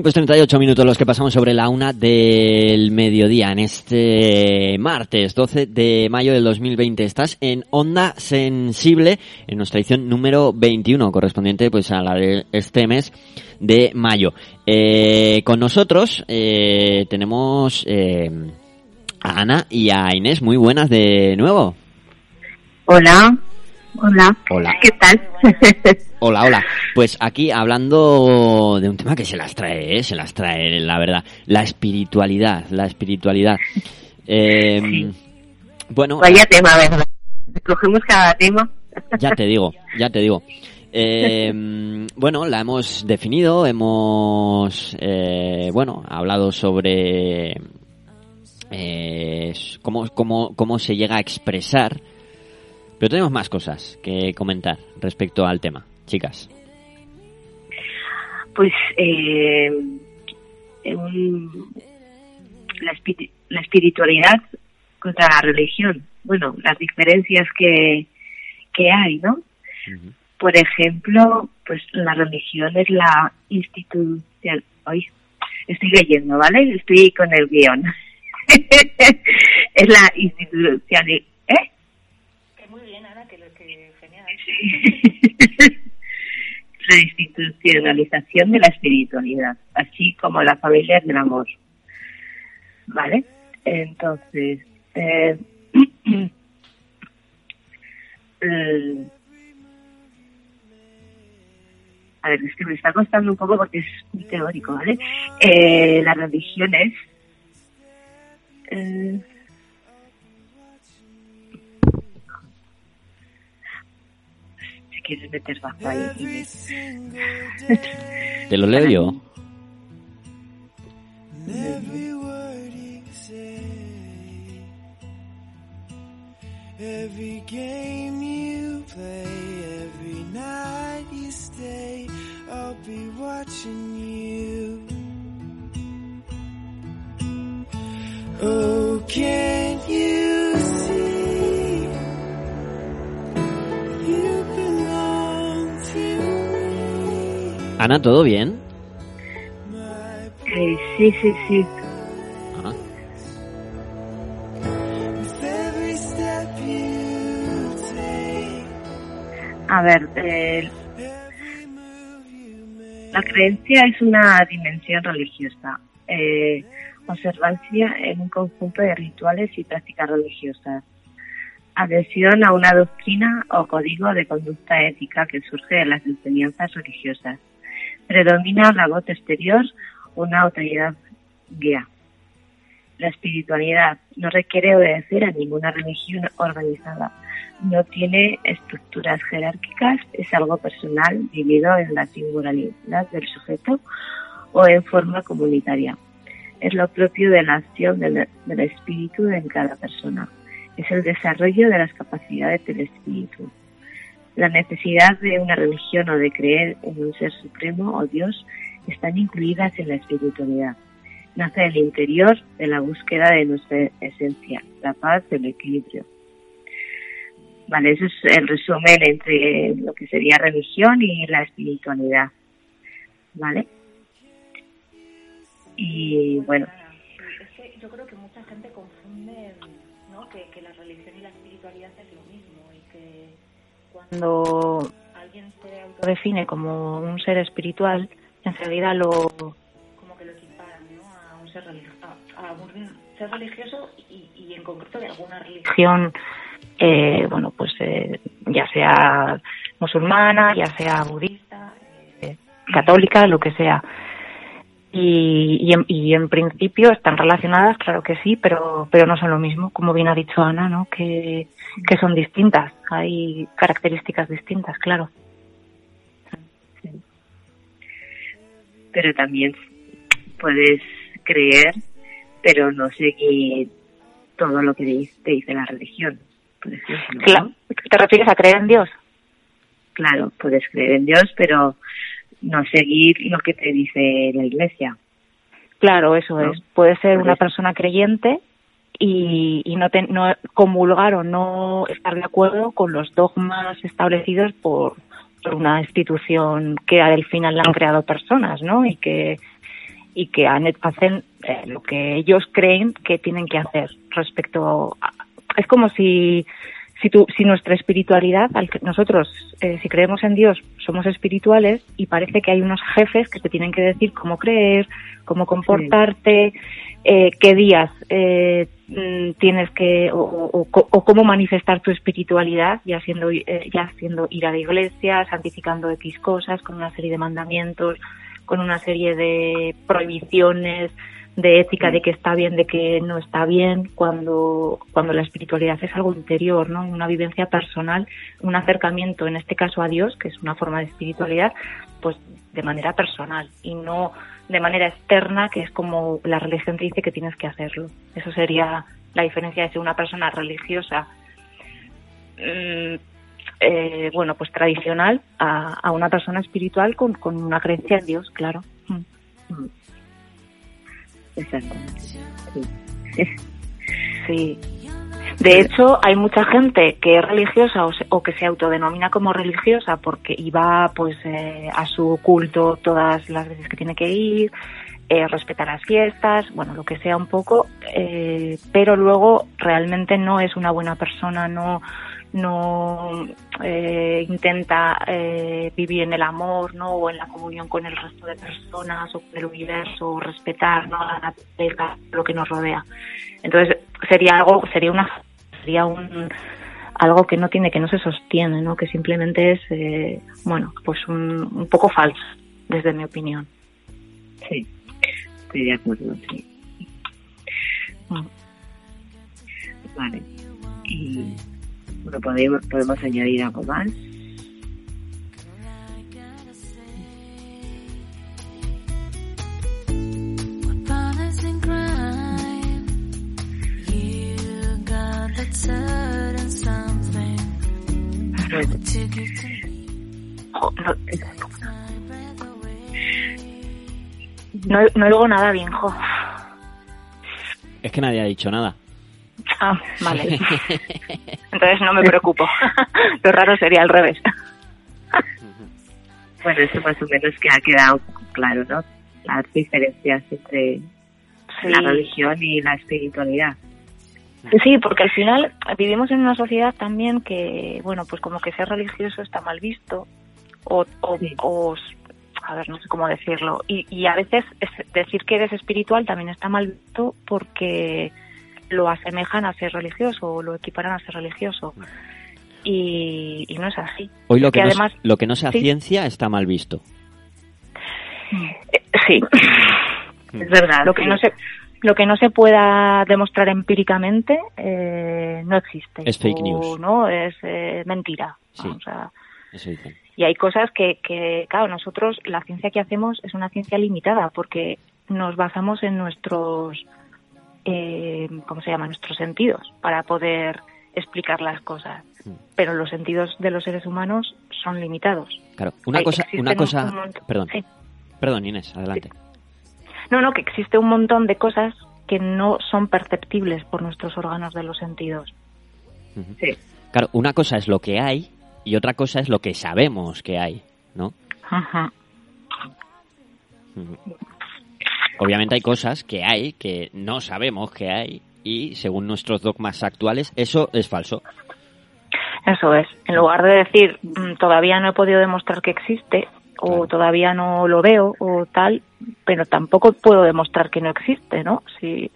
[SPEAKER 3] Bueno, pues 38 minutos los que pasamos sobre la una del mediodía en este martes 12 de mayo del 2020. Estás en Onda Sensible en nuestra edición número 21, correspondiente pues a la de este mes de mayo. Eh, con nosotros eh, tenemos eh, a Ana y a Inés. Muy buenas de nuevo.
[SPEAKER 4] Hola, hola.
[SPEAKER 3] Hola.
[SPEAKER 4] ¿Qué tal?
[SPEAKER 3] Hola, hola. Pues aquí hablando de un tema que se las trae, ¿eh? se las trae, la verdad. La espiritualidad, la espiritualidad. Eh, Bueno,
[SPEAKER 4] Vaya tema, ¿verdad? Cogemos cada tema.
[SPEAKER 3] ya te digo, ya te digo. Eh, bueno, la hemos definido, hemos, eh, bueno, hablado sobre eh, cómo, cómo, cómo se llega a expresar, pero tenemos más cosas que comentar respecto al tema, chicas.
[SPEAKER 4] Pues eh, la, espiri- la espiritualidad contra la religión. Bueno, las diferencias que, que hay, ¿no? Por ejemplo, pues la religión es la institución. Hoy estoy leyendo, ¿vale? Estoy con el guion. es la institución. ¿Eh?
[SPEAKER 5] genial.
[SPEAKER 4] la institucionalización de la espiritualidad, así como la familia del amor. ¿Vale? Entonces, eh, eh, a ver, es que me está costando un poco porque es muy teórico, ¿vale? Eh, las religiones. eh, quieres meter bajo ahí.
[SPEAKER 3] Te lo leo yo.
[SPEAKER 8] Every word you say, every game you play, every night you stay, I'll be watching you. Oh, can't you
[SPEAKER 3] Ana, ¿todo bien?
[SPEAKER 4] Eh, sí, sí, sí.
[SPEAKER 3] Ah,
[SPEAKER 4] A ver, eh, la creencia es una dimensión religiosa. Eh, observancia en un conjunto de rituales y prácticas religiosas. Adhesión a una doctrina o código de conducta ética que surge de las enseñanzas religiosas. Predomina la voz exterior, una autoridad guía. La espiritualidad no requiere obedecer a ninguna religión organizada. No tiene estructuras jerárquicas, es algo personal vivido en la singularidad del sujeto o en forma comunitaria. Es lo propio de la acción del, del espíritu en cada persona. Es el desarrollo de las capacidades del espíritu. La necesidad de una religión o de creer en un ser supremo o Dios están incluidas en la espiritualidad. Nace del interior de la búsqueda de nuestra esencia, la paz, el equilibrio. Vale, eso es el resumen entre lo que sería religión y la espiritualidad. ¿Vale? Y bueno,
[SPEAKER 5] Es que yo creo que mucha gente confunde ¿no? que, que la religión y la espiritualidad es lo mismo y que cuando alguien se autodefine como un ser espiritual, en realidad lo como que lo equiparan ¿no? a un ser religioso, a, a un ser religioso y, y en concreto de alguna religión, eh, bueno, pues eh, ya sea musulmana, ya sea budista, eh, católica, lo que sea. Y, y, en, y en principio están relacionadas, claro que sí, pero, pero no son lo mismo, como bien ha dicho Ana, ¿no? Que, que son distintas, hay características distintas, claro.
[SPEAKER 4] pero también puedes creer, pero no seguir todo lo que te dice la religión, por ejemplo. ¿no?
[SPEAKER 5] Claro. ¿Te refieres a creer en Dios?
[SPEAKER 4] Claro, puedes creer en Dios, pero no seguir lo que te dice la iglesia.
[SPEAKER 5] Claro, eso
[SPEAKER 4] ¿No?
[SPEAKER 5] es. Puede ser una persona creyente y, y no, te- no comulgar o no estar de acuerdo con los dogmas establecidos por, por una institución que al final la han creado personas, ¿no? Y que y que hacen eh, lo que ellos creen que tienen que hacer respecto a, es como si si, tu- si nuestra espiritualidad, nosotros, eh, si creemos en Dios, somos espirituales y parece que hay unos jefes que te tienen que decir cómo creer, cómo comportarte, eh, qué días eh, mm, tienes que, o, o- o- o cómo manifestar tu espiritualidad, ya siendo, eh, ya siendo ir a la iglesia, santificando X cosas, con una serie de mandamientos, con una serie de prohibiciones, de ética de que está bien, de que no está bien, cuando, cuando la espiritualidad es algo interior, ¿no? Una vivencia personal, un acercamiento, en este caso a Dios, que es una forma de espiritualidad, pues de manera personal y no de manera externa, que es como la religión te dice que tienes que hacerlo. Eso sería la diferencia de ser una persona religiosa, mm, eh, bueno, pues tradicional, a, a una persona espiritual con, con una creencia en Dios, claro. Mm.
[SPEAKER 4] Exactamente. Sí.
[SPEAKER 5] Sí. De hecho, hay mucha gente que es religiosa o, se- o que se autodenomina como religiosa porque iba pues eh, a su culto todas las veces que tiene que ir, eh, respeta las fiestas, bueno, lo que sea un poco, eh, pero luego realmente no es una buena persona, no no eh, intenta eh, vivir en el amor, ¿no? O en la comunión con el resto de personas o con el universo, o respetar, ¿no? La naturaleza, lo que nos rodea. Entonces sería algo, sería una, sería un algo que no tiene, que no se sostiene, ¿no? Que simplemente es, eh, bueno, pues un, un poco falso, desde mi opinión.
[SPEAKER 4] Sí, estoy de acuerdo, sí.
[SPEAKER 5] Mm.
[SPEAKER 4] Vale. Y bueno, podemos, podemos añadir algo más.
[SPEAKER 5] No, no, no oigo nada bien, jo.
[SPEAKER 3] Es que nadie ha dicho nada.
[SPEAKER 5] Ah, vale. Entonces no me preocupo. Lo raro sería al revés.
[SPEAKER 4] Bueno, eso más o menos que ha quedado claro, ¿no? Las diferencias entre
[SPEAKER 5] Sí.
[SPEAKER 4] la religión y la espiritualidad.
[SPEAKER 5] Sí, porque al final vivimos en una sociedad también que, bueno, pues como que ser religioso está mal visto, o, o,
[SPEAKER 4] Sí.
[SPEAKER 5] o- a ver, no sé cómo decirlo, y, y a veces es- decir que eres espiritual también está mal visto porque lo asemejan a ser religioso o lo equiparan a ser religioso. Y, y no es así.
[SPEAKER 3] Hoy lo que,
[SPEAKER 5] Que
[SPEAKER 3] no,
[SPEAKER 5] además-
[SPEAKER 3] lo que no sea
[SPEAKER 5] sí.
[SPEAKER 3] ciencia está mal visto.
[SPEAKER 5] Eh, Sí.
[SPEAKER 4] Es verdad.
[SPEAKER 5] lo que no se lo que no se pueda demostrar empíricamente eh, no existe
[SPEAKER 3] Es fake
[SPEAKER 5] O,
[SPEAKER 3] news.
[SPEAKER 5] no es eh, mentira
[SPEAKER 3] Sí.
[SPEAKER 5] O sea,
[SPEAKER 3] Eso dicen.
[SPEAKER 5] y hay cosas que, que claro nosotros la ciencia que hacemos es una ciencia limitada porque nos basamos en nuestros eh, cómo se llama nuestros sentidos para poder explicar las cosas
[SPEAKER 3] Mm.
[SPEAKER 5] pero los sentidos de los seres humanos son limitados
[SPEAKER 3] Claro, una
[SPEAKER 5] Hay-
[SPEAKER 3] cosa, una
[SPEAKER 5] un-
[SPEAKER 3] cosa,
[SPEAKER 5] un
[SPEAKER 3] perdón,
[SPEAKER 5] sí.
[SPEAKER 3] perdón Inés, adelante.
[SPEAKER 5] No, no, que existe un montón de cosas que no son perceptibles por nuestros órganos de los sentidos.
[SPEAKER 4] Sí.
[SPEAKER 3] Claro, una cosa es lo que hay y otra cosa es lo que sabemos que hay, ¿no?
[SPEAKER 5] Ajá.
[SPEAKER 3] Obviamente hay cosas que hay que no sabemos que hay y según nuestros dogmas actuales eso es falso.
[SPEAKER 5] Eso es. En lugar de decir "Mm, todavía no he podido demostrar que existe o todavía no lo veo o tal, pero tampoco puedo demostrar que no existe, ¿no? Si,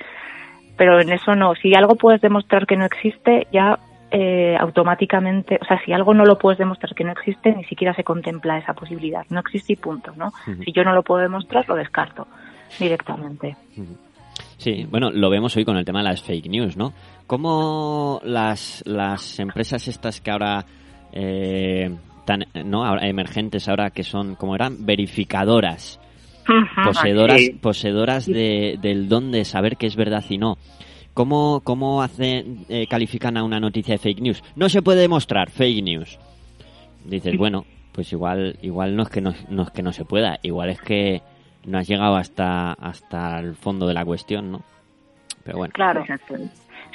[SPEAKER 5] pero en eso no. Si algo puedes demostrar que no existe, ya eh, automáticamente, o sea, si algo no lo puedes demostrar que no existe, ni siquiera se contempla esa posibilidad. No existe y punto, ¿no? Si yo no lo puedo demostrar, lo descarto directamente.
[SPEAKER 3] Sí, bueno, lo vemos hoy con el tema de las fake news, ¿no? ¿Cómo las, las empresas estas que ahora, eh, tan, ¿no? Ahora emergentes ahora que son, como eran, verificadoras, poseedoras,
[SPEAKER 4] sí.
[SPEAKER 3] poseedoras de, del don de saber qué es verdad y no. ¿Cómo, cómo hacen, eh, califican a una noticia de fake news? No se puede demostrar fake news. Dices, bueno, pues igual, igual no es que no, no es que no se pueda, igual es que no has llegado hasta, hasta el fondo de la cuestión, ¿no? Pero bueno.
[SPEAKER 5] Claro.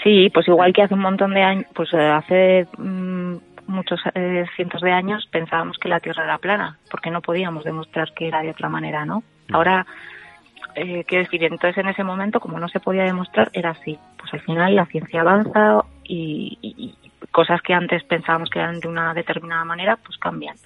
[SPEAKER 5] Sí, pues igual que hace un montón de años, pues eh, hace mm, muchos eh, cientos de años pensábamos que la Tierra era plana, porque no podíamos demostrar que era de otra manera, ¿no?
[SPEAKER 3] Mm.
[SPEAKER 5] Ahora eh, quiero decir, entonces en ese momento, como no se podía demostrar, era así. Pues al final la ciencia avanza y, y- y cosas que antes pensábamos que eran de una determinada manera, pues cambian.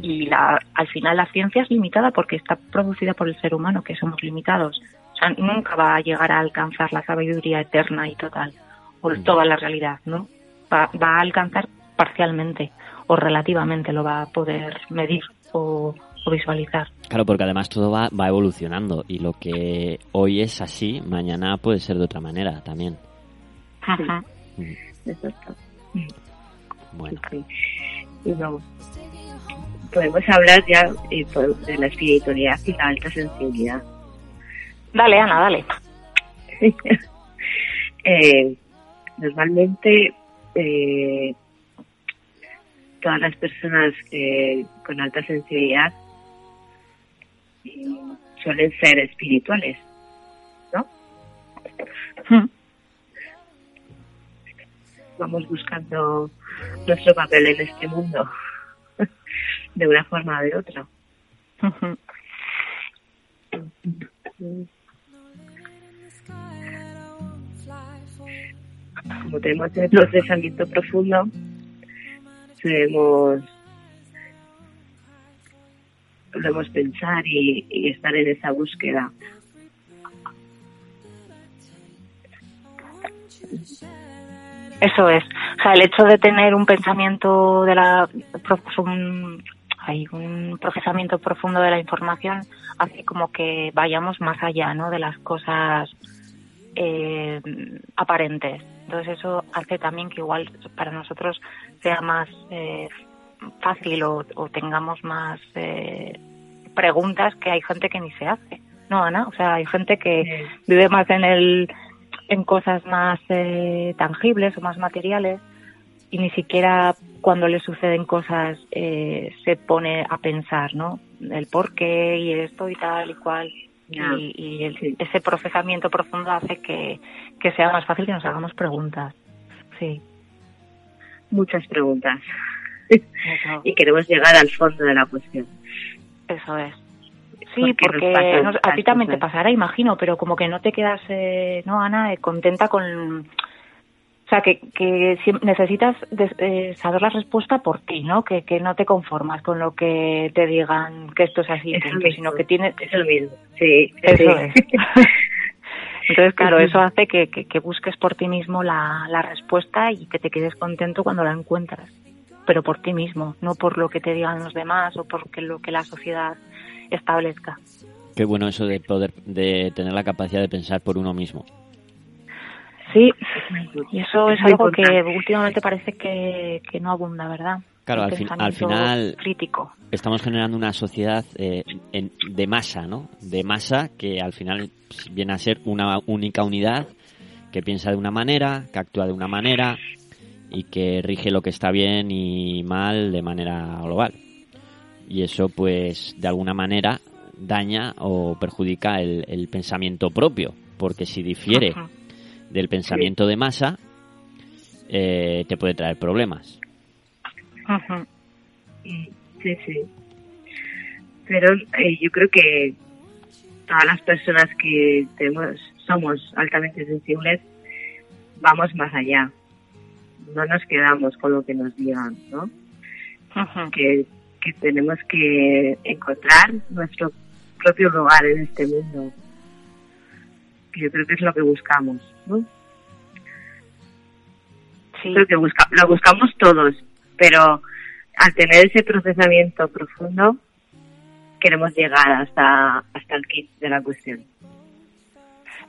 [SPEAKER 5] Y la, al final la ciencia es limitada porque está producida por el ser humano, que somos limitados. O sea, nunca va a llegar a alcanzar la sabiduría eterna y total, o toda la realidad, ¿no? Va, va a alcanzar parcialmente o relativamente, lo va a poder medir o, o visualizar.
[SPEAKER 3] Claro, porque además todo va, va evolucionando y lo que hoy es así, mañana puede ser de otra manera también.
[SPEAKER 5] Ajá.
[SPEAKER 3] Mm,
[SPEAKER 4] Exacto.
[SPEAKER 3] Bueno,
[SPEAKER 4] Sí. Y vamos. Podemos hablar ya eh, de la espiritualidad y la alta sensibilidad.
[SPEAKER 5] Dale, Ana, dale.
[SPEAKER 4] Eh, normalmente eh, todas las personas eh, con alta sensibilidad suelen ser espirituales, ¿no?
[SPEAKER 5] Mm.
[SPEAKER 4] Vamos buscando nuestro papel en este mundo de una forma o de otra. Como tenemos el procesamiento profundo, debemos, debemos pensar y, y estar en esa búsqueda.
[SPEAKER 5] Eso es. O sea, el hecho de tener un pensamiento de la un, hay un procesamiento profundo de la información hace como que vayamos más allá, ¿no? De las cosas eh, aparentes. Entonces eso hace también que igual para nosotros sea más eh, fácil o, o tengamos más eh, preguntas que hay gente que ni se hace. No, Ana, o sea, hay gente que vive más en el en cosas más eh, tangibles o más materiales y ni siquiera cuando le suceden cosas eh, se pone a pensar, ¿no? El por qué y esto y tal y cual. Y, y el-
[SPEAKER 4] Sí.
[SPEAKER 5] ese procesamiento profundo hace que, que sea más fácil que nos hagamos preguntas. Sí.
[SPEAKER 4] Muchas preguntas.
[SPEAKER 5] Eso,
[SPEAKER 4] y queremos llegar al fondo de la cuestión.
[SPEAKER 5] eso es. Sí,
[SPEAKER 4] Porque
[SPEAKER 5] a ti también te pasará, imagino, pero como que no te quedas, eh, ¿no, Ana? Eh, contenta con... O sea, que, que necesitas des- eh, saber la respuesta por ti, ¿no? Que, que no te conformas con lo que te digan que esto es así,
[SPEAKER 4] Eso
[SPEAKER 5] punto,
[SPEAKER 4] mismo.
[SPEAKER 5] sino que tienes...
[SPEAKER 4] Es lo mismo. Sí,
[SPEAKER 5] Eso
[SPEAKER 4] sí.
[SPEAKER 5] es. Entonces, claro, eso hace que, que, que busques por ti mismo la, la respuesta y que te quedes contento cuando la encuentras. Pero por ti mismo, no por lo que te digan los demás o por que lo que la sociedad establezca.
[SPEAKER 3] qué bueno eso de poder, de tener la capacidad de pensar por uno mismo.
[SPEAKER 5] Sí, y eso es algo que últimamente parece que, que no abunda, ¿verdad?
[SPEAKER 3] Claro, al fin- al final-
[SPEAKER 5] Crítico.
[SPEAKER 3] Estamos generando una sociedad eh, en- de masa, ¿no? De masa que al final viene a ser una única unidad que piensa de una manera, que actúa de una manera y que rige lo que está bien y mal de manera global. Y eso, pues, de alguna manera daña o perjudica el, el pensamiento propio, porque si difiere
[SPEAKER 5] Ajá.
[SPEAKER 3] Del pensamiento de masa, eh, te puede traer problemas.
[SPEAKER 5] Ujú.
[SPEAKER 4] Sí, sí. Pero eh, yo creo que todas las personas que tenemos, somos altamente sensibles, vamos más allá. No nos quedamos con lo que nos digan, ¿no?
[SPEAKER 5] Ujú.
[SPEAKER 4] Que, que tenemos que encontrar nuestro propio lugar en este mundo. Que yo creo que es lo que buscamos, ¿no?
[SPEAKER 5] Sí.
[SPEAKER 4] Creo que busca, lo buscamos todos, pero al tener ese procesamiento profundo, queremos llegar hasta, hasta el kit de la cuestión.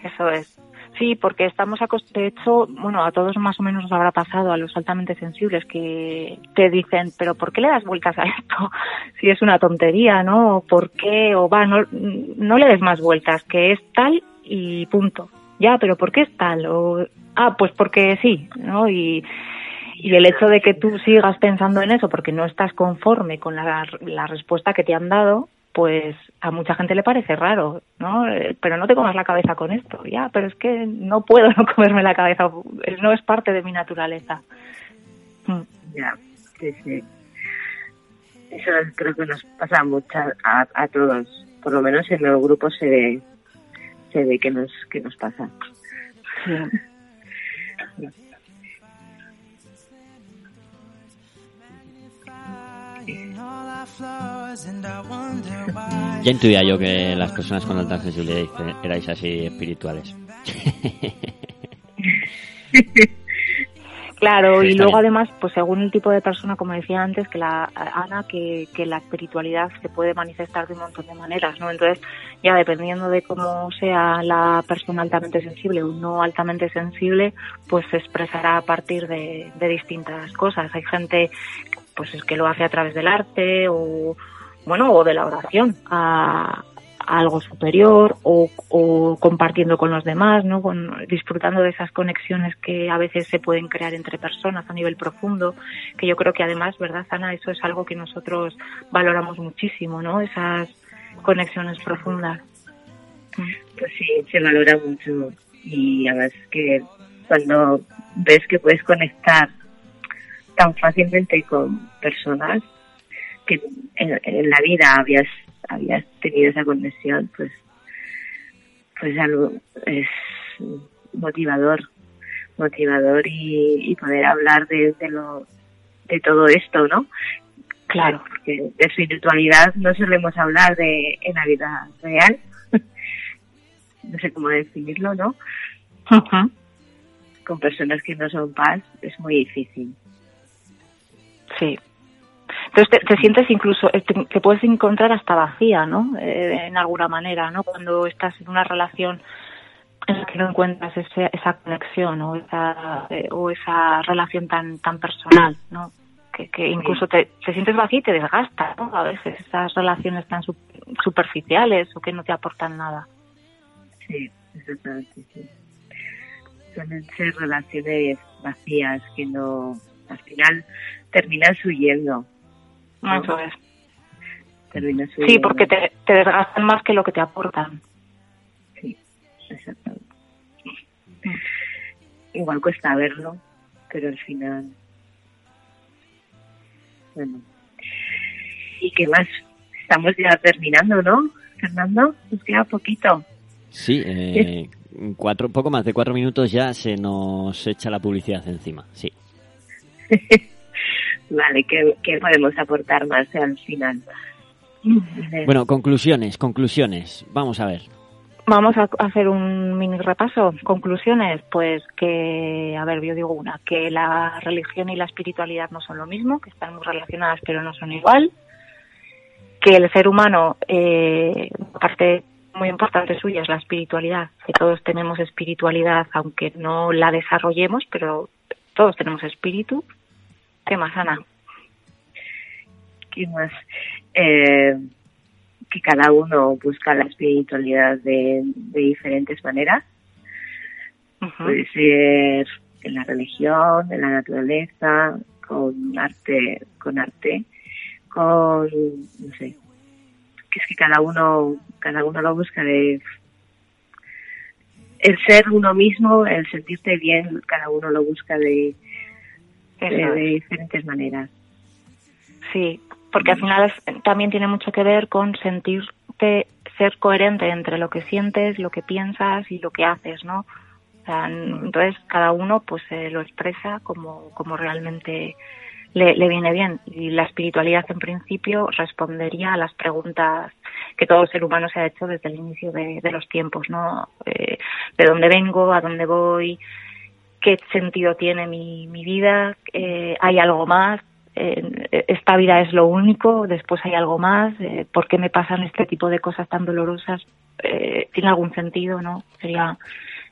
[SPEAKER 5] Eso es. Sí, porque estamos de hecho, bueno, a todos más o menos nos habrá pasado, a los altamente sensibles, que te dicen, pero ¿por qué le das vueltas a esto? Si es una tontería, ¿no? ¿O ¿Por qué? O va, no, no le des más vueltas, que es tal y punto. Ya, pero ¿por qué es tal? O, ah, pues porque sí, ¿no? Y, y el hecho de que tú sigas pensando en eso porque no estás conforme con la, la respuesta que te han dado, pues a mucha gente le parece raro, ¿no? Eh, Pero no te comas la cabeza con esto, ya, pero es que no puedo no comerme la cabeza, no es parte de mi naturaleza. Mm,
[SPEAKER 4] Ya, sí, sí. Eso creo que nos pasa mucho a, a todos. Por lo menos en los grupos se ve, sucede, qué nos, qué nos pasa.
[SPEAKER 3] Ya intuía yo que las personas con alta sensibilidad erais así espirituales.
[SPEAKER 5] Claro, y luego
[SPEAKER 3] bien.
[SPEAKER 5] además, pues según el tipo de persona, como decía antes, que la Ana, que, que la espiritualidad se puede manifestar de un montón de maneras, ¿no? Entonces, ya dependiendo de cómo sea la persona altamente sensible o no altamente sensible, pues se expresará a partir de, de distintas cosas. Hay gente, pues es que lo hace a través del arte o, bueno, o de la oración a, a algo superior o, compartiendo con los demás, ¿no? Con, disfrutando de esas conexiones que a veces se pueden crear entre personas a nivel profundo, que yo creo que además, ¿verdad, Ana? Eso es algo que nosotros valoramos muchísimo, ¿no? Esas conexiones profundas.
[SPEAKER 4] Pues sí, se valora mucho y además que cuando ves que puedes conectar tan fácilmente con personas que en la vida habías habías tenido esa conexión, pues pues algo es motivador, motivador y, y poder hablar de, de lo de todo esto, ¿no?
[SPEAKER 5] Claro.
[SPEAKER 4] Porque de espiritualidad no solemos hablar de en la vida real, no sé cómo definirlo, ¿no? Con personas que no son paz es muy difícil.
[SPEAKER 5] Sí. Entonces te, te sientes incluso, eh, te, te puedes encontrar hasta vacía, ¿no? Eh, en alguna manera, ¿no? Cuando estás en una relación en la que no encuentras ese, esa conexión o esa, eh, o esa relación tan tan personal, ¿no? Que, que incluso te, te sientes vacía y te desgasta, ¿no? A veces esas relaciones tan su- superficiales o que no te aportan nada.
[SPEAKER 4] Sí, exactamente, sí. Suelen ser relaciones vacías que no, al final terminas huyendo.
[SPEAKER 5] Eso es.
[SPEAKER 4] Huyendo.
[SPEAKER 5] Sí, porque te, te desgastan más que lo que te aportan.
[SPEAKER 4] Sí, exactamente. Igual cuesta verlo, pero al final. Bueno. ¿Y qué más? Estamos ya terminando, ¿no? Fernando, nos queda poquito.
[SPEAKER 3] Sí, eh, cuatro, poco más de cuatro minutos ya se nos echa la publicidad encima. Sí.
[SPEAKER 4] Vale, ¿qué, qué podemos aportar más al final?
[SPEAKER 3] Bueno, conclusiones, conclusiones. Vamos a ver.
[SPEAKER 5] Vamos a hacer un mini repaso. Conclusiones, pues que, a ver, yo digo una, que la religión y la espiritualidad no son lo mismo, que están muy relacionadas pero no son igual, que el ser humano, eh, parte muy importante suya es la espiritualidad, que todos tenemos espiritualidad aunque no la desarrollemos, pero todos tenemos espíritu. ¿Qué más, Ana?
[SPEAKER 4] ¿Qué más? Eh, que cada uno busca la espiritualidad de, de diferentes maneras. Puede ser en la religión, en la naturaleza, con arte, con arte, con no sé. Que es que cada uno, cada uno lo busca de el ser uno mismo, el sentirte bien, cada uno lo busca de, de, diferentes maneras.
[SPEAKER 5] Sí, porque al final es- también tiene mucho que ver con sentirte, ser coherente entre lo que sientes, lo que piensas y lo que haces, ¿no? O sea, entonces cada uno pues eh, lo expresa como, como realmente le, le viene bien. Y la espiritualidad en principio respondería a las preguntas que todo ser humano se ha hecho desde el inicio de, de los tiempos, ¿no? Eh, ¿De dónde vengo? ¿A dónde voy? ¿Qué sentido tiene mi, mi vida? Eh, ¿Hay algo más? Eh, esta vida es lo único, después hay algo más, eh, ¿por qué me pasan este tipo de cosas tan dolorosas? Eh, ¿Tiene algún sentido, no? Sería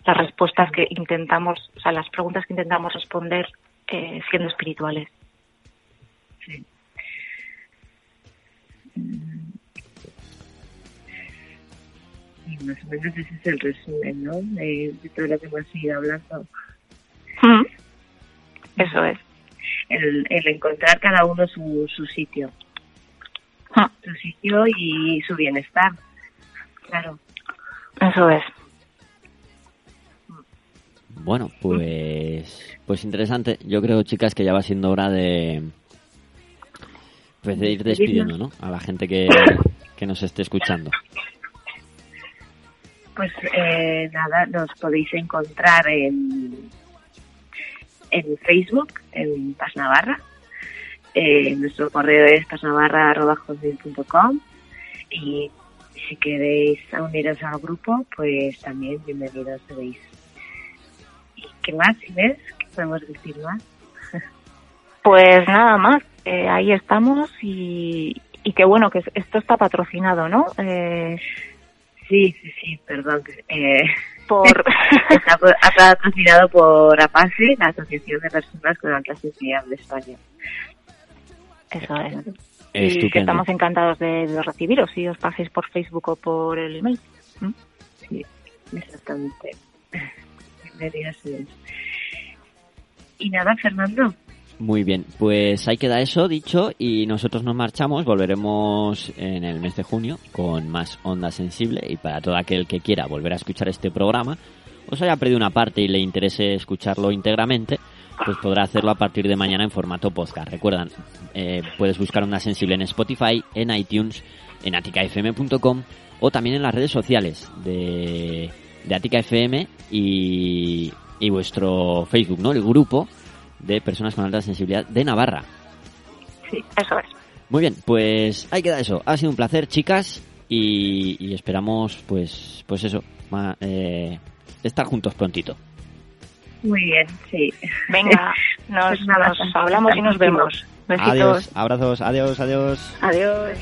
[SPEAKER 5] las respuestas que intentamos, o sea, las preguntas que intentamos responder eh, siendo espirituales.
[SPEAKER 4] Sí. Mm. Y más o menos ese es el resumen, ¿no? De, de todo lo que hemos ido hablando.
[SPEAKER 5] Mm. Eso es.
[SPEAKER 4] El, el encontrar cada uno su, su sitio.
[SPEAKER 5] Mm.
[SPEAKER 4] Su sitio y su bienestar. Claro.
[SPEAKER 5] Eso es.
[SPEAKER 3] Bueno, pues, pues interesante. Yo creo, chicas, que ya va siendo hora de, pues de ir despidiendo, ¿no? A la gente que, que nos esté escuchando.
[SPEAKER 4] Pues eh, nada, nos podéis encontrar en, en Facebook, en Paz Navarra. Eh, nuestro correo es pasnavarra.com y si queréis uniros al grupo, pues también bienvenidos seréis. ¿Y qué más, Inés? ¿Qué podemos decir más?
[SPEAKER 5] Pues nada más, eh, ahí estamos y, y que bueno, que esto está patrocinado, ¿no? Eh,
[SPEAKER 4] Sí, sí, sí, perdón. Eh,
[SPEAKER 5] por...
[SPEAKER 4] está patrocinado por APASE, la Asociación de Personas con Alta Sensibilidad de España.
[SPEAKER 5] Eso es. Y que estamos encantados de, de recibiros si os paséis por Facebook o por el email. ¿Mm?
[SPEAKER 4] Sí, exactamente. Y nada, Fernando,
[SPEAKER 3] Muy bien, pues ahí queda eso dicho y nosotros nos marchamos, volveremos en el mes de junio con más Onda Sensible y para todo aquel que quiera volver a escuchar este programa, os haya perdido una parte y le interese escucharlo íntegramente, pues podrá hacerlo a partir de mañana en formato podcast. Recuerdan, eh, puedes buscar Onda Sensible en Spotify, en iTunes, en aticafm.com o también en las redes sociales de, de Atica FM y, y vuestro Facebook, ¿no? El grupo de personas con alta sensibilidad de Navarra.
[SPEAKER 5] Eso es.
[SPEAKER 3] Muy bien, pues ahí queda eso. Ha sido un placer, chicas, y, y esperamos, pues, pues eso, ma- eh, estar juntos prontito.
[SPEAKER 4] muy bien, sí.
[SPEAKER 5] Venga, nos,
[SPEAKER 4] Pues nada,
[SPEAKER 5] nos hablamos y nos vemos. Besitos.
[SPEAKER 3] Adiós, abrazos, adiós, adiós.
[SPEAKER 5] Adiós.